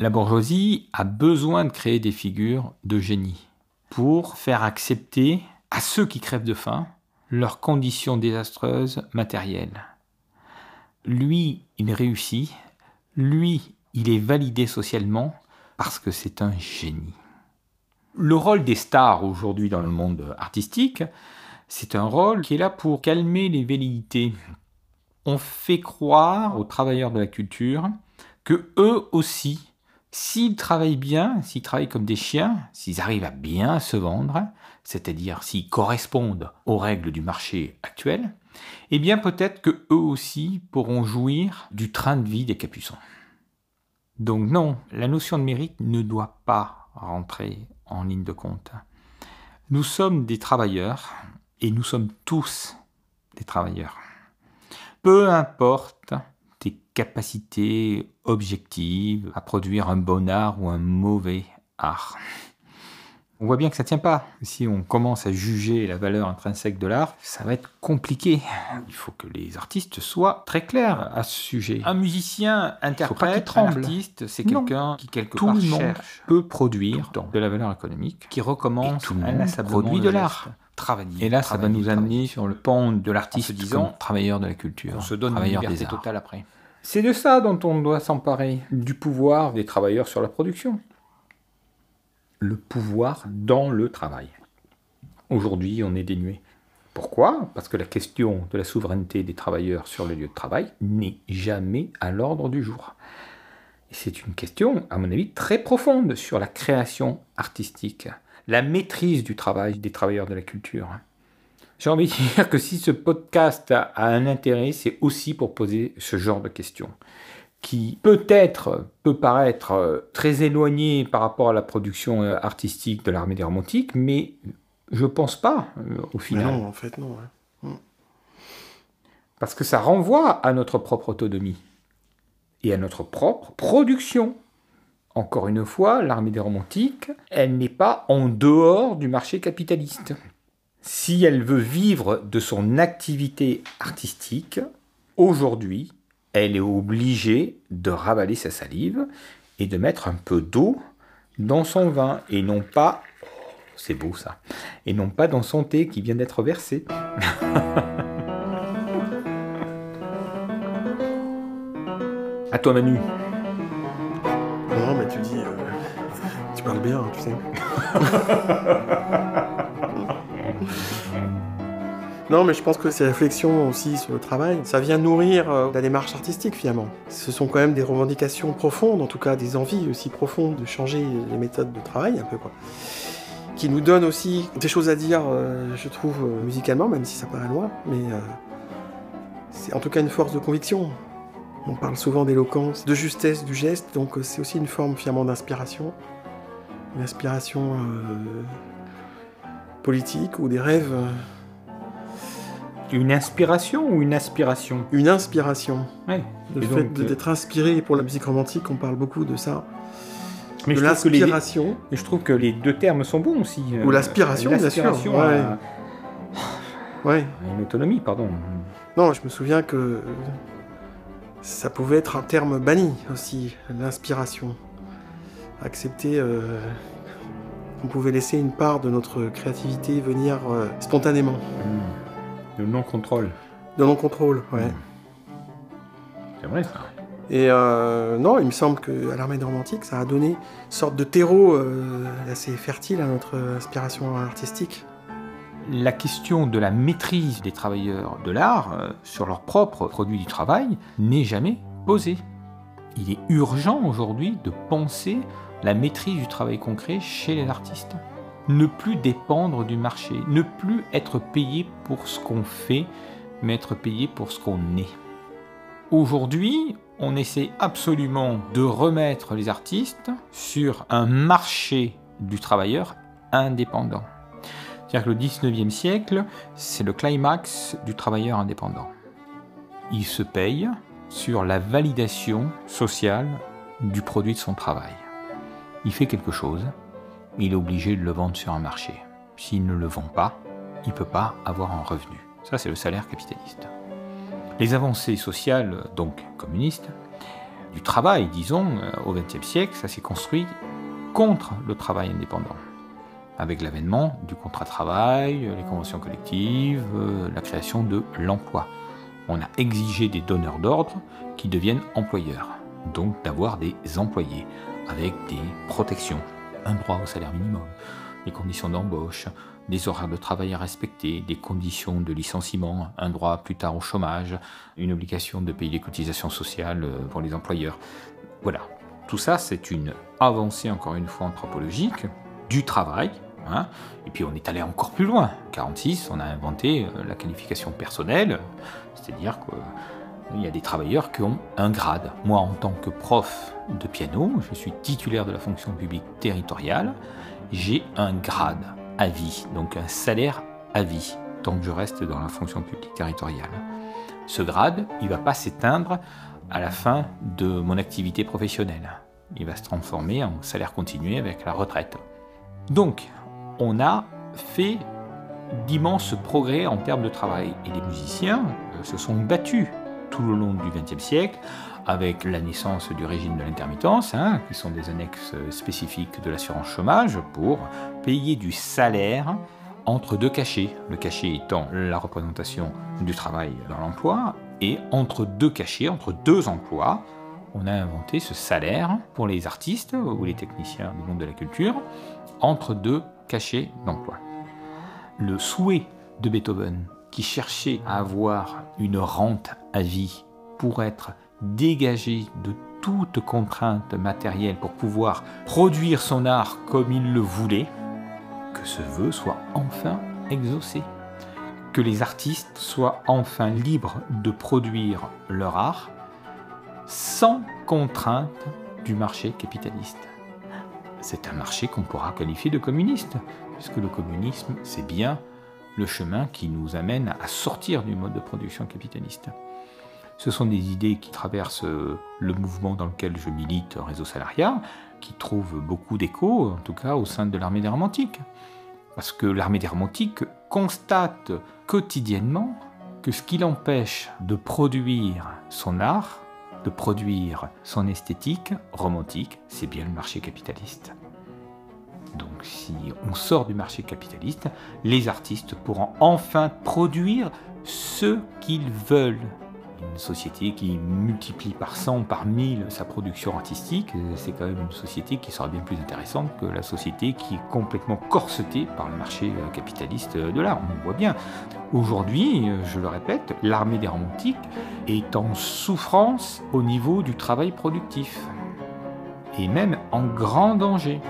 La bourgeoisie a besoin de créer des figures de génie pour faire accepter à ceux qui crèvent de faim leurs conditions désastreuses matérielles. Lui, il réussit, lui, il est validé socialement parce que c'est un génie. Le rôle des stars aujourd'hui dans le monde artistique, c'est un rôle qui est là pour calmer les velléités. On fait croire aux travailleurs de la culture que eux aussi, s'ils travaillent bien, s'ils travaillent comme des chiens, s'ils arrivent à bien se vendre, c'est-à-dire s'ils correspondent aux règles du marché actuel, eh bien peut-être que eux aussi pourront jouir du train de vie des capuçons. Donc non, la notion de mérite ne doit pas rentrer en ligne de compte. Nous sommes des travailleurs et nous sommes tous des travailleurs. Peu importe tes capacités objectives à produire un bon art ou un mauvais art. On voit bien que ça tient pas. Si on commence à juger la valeur intrinsèque de l'art, ça va être compliqué. Il faut que les artistes soient très clairs à ce sujet. Un musicien interprète, un artiste, c'est quelqu'un qui quelque Tout part le monde cherche, peut produire de la valeur économique, qui recommence tout produit le de l'art. Travailler. Et là, ça va nous amener sur le pont de l'artiste disant travailleur de la culture. on se donne une travailleur liberté des arts. totale après. C'est de ça dont on doit s'emparer, du pouvoir des travailleurs sur la production. Le pouvoir dans le travail. Aujourd'hui, on est dénué. Pourquoi? Parce que la question de la souveraineté des travailleurs sur le lieu de travail n'est jamais à l'ordre du jour. C'est une question, à mon avis, très profonde sur la création artistique, la maîtrise du travail des travailleurs de la culture. J'ai envie de dire que si ce podcast a a un intérêt, c'est aussi pour poser ce genre de questions, qui peut-être peut paraître euh, très éloigné par rapport à la production euh, artistique de l'armée des romantiques, mais je pense pas euh, au Mais final. non, en fait, non. ouais. Parce que ça renvoie à notre propre autonomie et à notre propre production. Encore une fois, l'armée des romantiques, elle n'est pas en dehors du marché capitaliste. Si elle veut vivre de son activité artistique, aujourd'hui, elle est obligée de ravaler sa salive et de mettre un peu d'eau dans son vin et non pas c'est beau ça. Et non pas dans son thé qui vient d'être versé. À toi Manu. Non, mais tu dis. euh, tu parles bien, tu sais. non, mais je pense que ces réflexions aussi sur le travail, ça vient nourrir euh, la démarche artistique finalement. Ce sont quand même des revendications profondes, en tout cas des envies aussi profondes de changer les méthodes de travail un peu quoi. Qui nous donnent aussi des choses à dire, euh, je trouve, euh, musicalement, même si ça paraît loin, mais c'est en tout cas une force de conviction. On parle souvent d'éloquence, de justesse du geste, donc c'est aussi une forme finalement d'inspiration. Une inspiration politique ou des rêves. euh, Une inspiration ou une aspiration Une inspiration. Ouais. Le Et fait donc, de- euh, d'être inspiré pour la musique romantique, on parle beaucoup de ça. Mais de je trouve, que les, l'inspiration. mais je trouve que les deux termes sont bons aussi. euh, Ou l'aspiration, bien sûr, l'aspiration ouais. à- Ouais. à une autonomie, pardon. Non, je me souviens que euh, ça pouvait être un terme banni aussi, l'inspiration. Accepter euh, qu'on pouvait laisser une part de notre créativité venir euh, spontanément. Hmm. Le non-contrôle. De non-contrôle, ouais. Mm. C'est vrai ça. Et euh, non, il me semble qu'à l'armée de romantique, ça a donné une sorte de terreau euh, assez fertile à notre inspiration artistique. La question de la maîtrise des travailleurs de l'art euh, sur leurs propres produits du travail n'est jamais posée. Il est urgent aujourd'hui de penser la maîtrise du travail concret chez les artistes. Ne plus dépendre du marché, ne plus être payé pour ce qu'on fait, mais être payé pour ce qu'on est. Aujourd'hui, on essaie absolument de remettre les artistes sur un marché du travailleur indépendant. C'est-à-dire que le 19e siècle, c'est le climax du travailleur indépendant. Il se paye sur la validation sociale du produit de son travail. Il fait quelque chose, il est obligé de le vendre sur un marché. S'il ne le vend pas, il ne peut pas avoir un revenu. Ça, c'est le salaire capitaliste. Les avancées sociales, donc communistes, du travail, disons, euh, au XXe siècle, ça s'est construit contre le travail indépendant. Avec l'avènement du contrat de travail, les conventions collectives, euh, la création de l'emploi. On a exigé des donneurs d'ordre qui deviennent employeurs, donc d'avoir des employés avec des protections, un droit au salaire minimum, des conditions d'embauche, des horaires de travail à respecter, des conditions de licenciement, un droit plus tard au chômage, une obligation de payer des cotisations sociales euh, pour les employeurs. Voilà, tout ça c'est une avancée encore une fois anthropologique du travail. Hein. Et puis on est allé encore plus loin. En 46, on a inventé euh, la qualification personnelle, c'est-à-dire qu'il y a des travailleurs qui ont un grade. Moi, en tant que prof de piano, je suis titulaire de la fonction publique territoriale, j'ai un grade à vie, donc un salaire à vie, tant que je reste dans la fonction publique territoriale. Ce grade, il ne va pas s'éteindre à la fin de mon activité professionnelle. Il va se transformer en salaire continué avec la retraite. Donc, on a fait d'immenses progrès en termes de travail. Et les musiciens euh, se sont battus tout au long du XXe siècle avec la naissance du régime de l'intermittence, hein, qui sont des annexes spécifiques de l'assurance chômage, pour payer du salaire entre deux cachets, le cachet étant la représentation du travail dans l'emploi, et entre deux cachets, entre deux emplois, on a inventé ce salaire pour les artistes ou les techniciens du monde de la culture, entre deux cachets d'emploi. Le souhait de Beethoven, qui cherchait à avoir une rente à vie pour être dégagé de toute contrainte matérielle pour pouvoir produire son art comme il le voulait, que ce vœu soit enfin exaucé, que les artistes soient enfin libres de produire leur art sans contrainte du marché capitaliste. C'est un marché qu'on pourra qualifier de communiste, puisque le communisme, c'est bien le chemin qui nous amène à sortir du mode de production capitaliste. Ce sont des idées qui traversent euh, le mouvement dans lequel je milite, Réseau Salariat, qui trouve beaucoup d'écho, en tout cas au sein de l'armée des romantiques. Parce que l'armée des romantiques constate quotidiennement que ce qui l'empêche de produire son art, de produire son esthétique romantique, c'est bien le marché capitaliste. Donc si on sort du marché capitaliste, les artistes pourront enfin produire ce qu'ils veulent une société qui multiplie par 100, par 1000 sa production artistique, c'est quand même une société qui sera bien plus intéressante que la société qui est complètement corsetée par le marché capitaliste de l'art. On voit bien. Aujourd'hui, je le répète, l'armée des romantiques est en souffrance au niveau du travail productif et même en grand danger.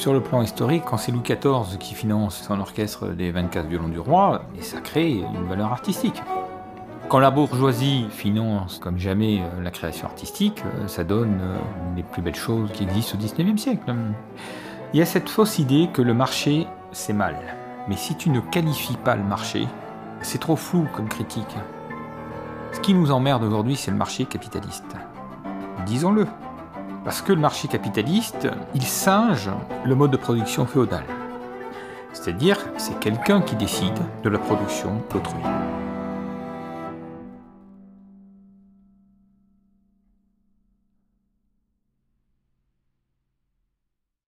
Sur le plan historique, quand c'est Louis XIV qui finance son orchestre des 24 violons du roi, ça crée une valeur artistique. Quand la bourgeoisie finance comme jamais euh, la création artistique, euh, ça donne euh, les plus belles choses qui existent au XIXe siècle. Il y a cette fausse idée que le marché, c'est mal. Mais si tu ne qualifies pas le marché, c'est trop flou comme critique. Ce qui nous emmerde aujourd'hui, c'est le marché capitaliste. Disons-le. Parce que le marché capitaliste, il singe le mode de production féodal. C'est-à-dire, c'est quelqu'un qui décide de la production d'autrui.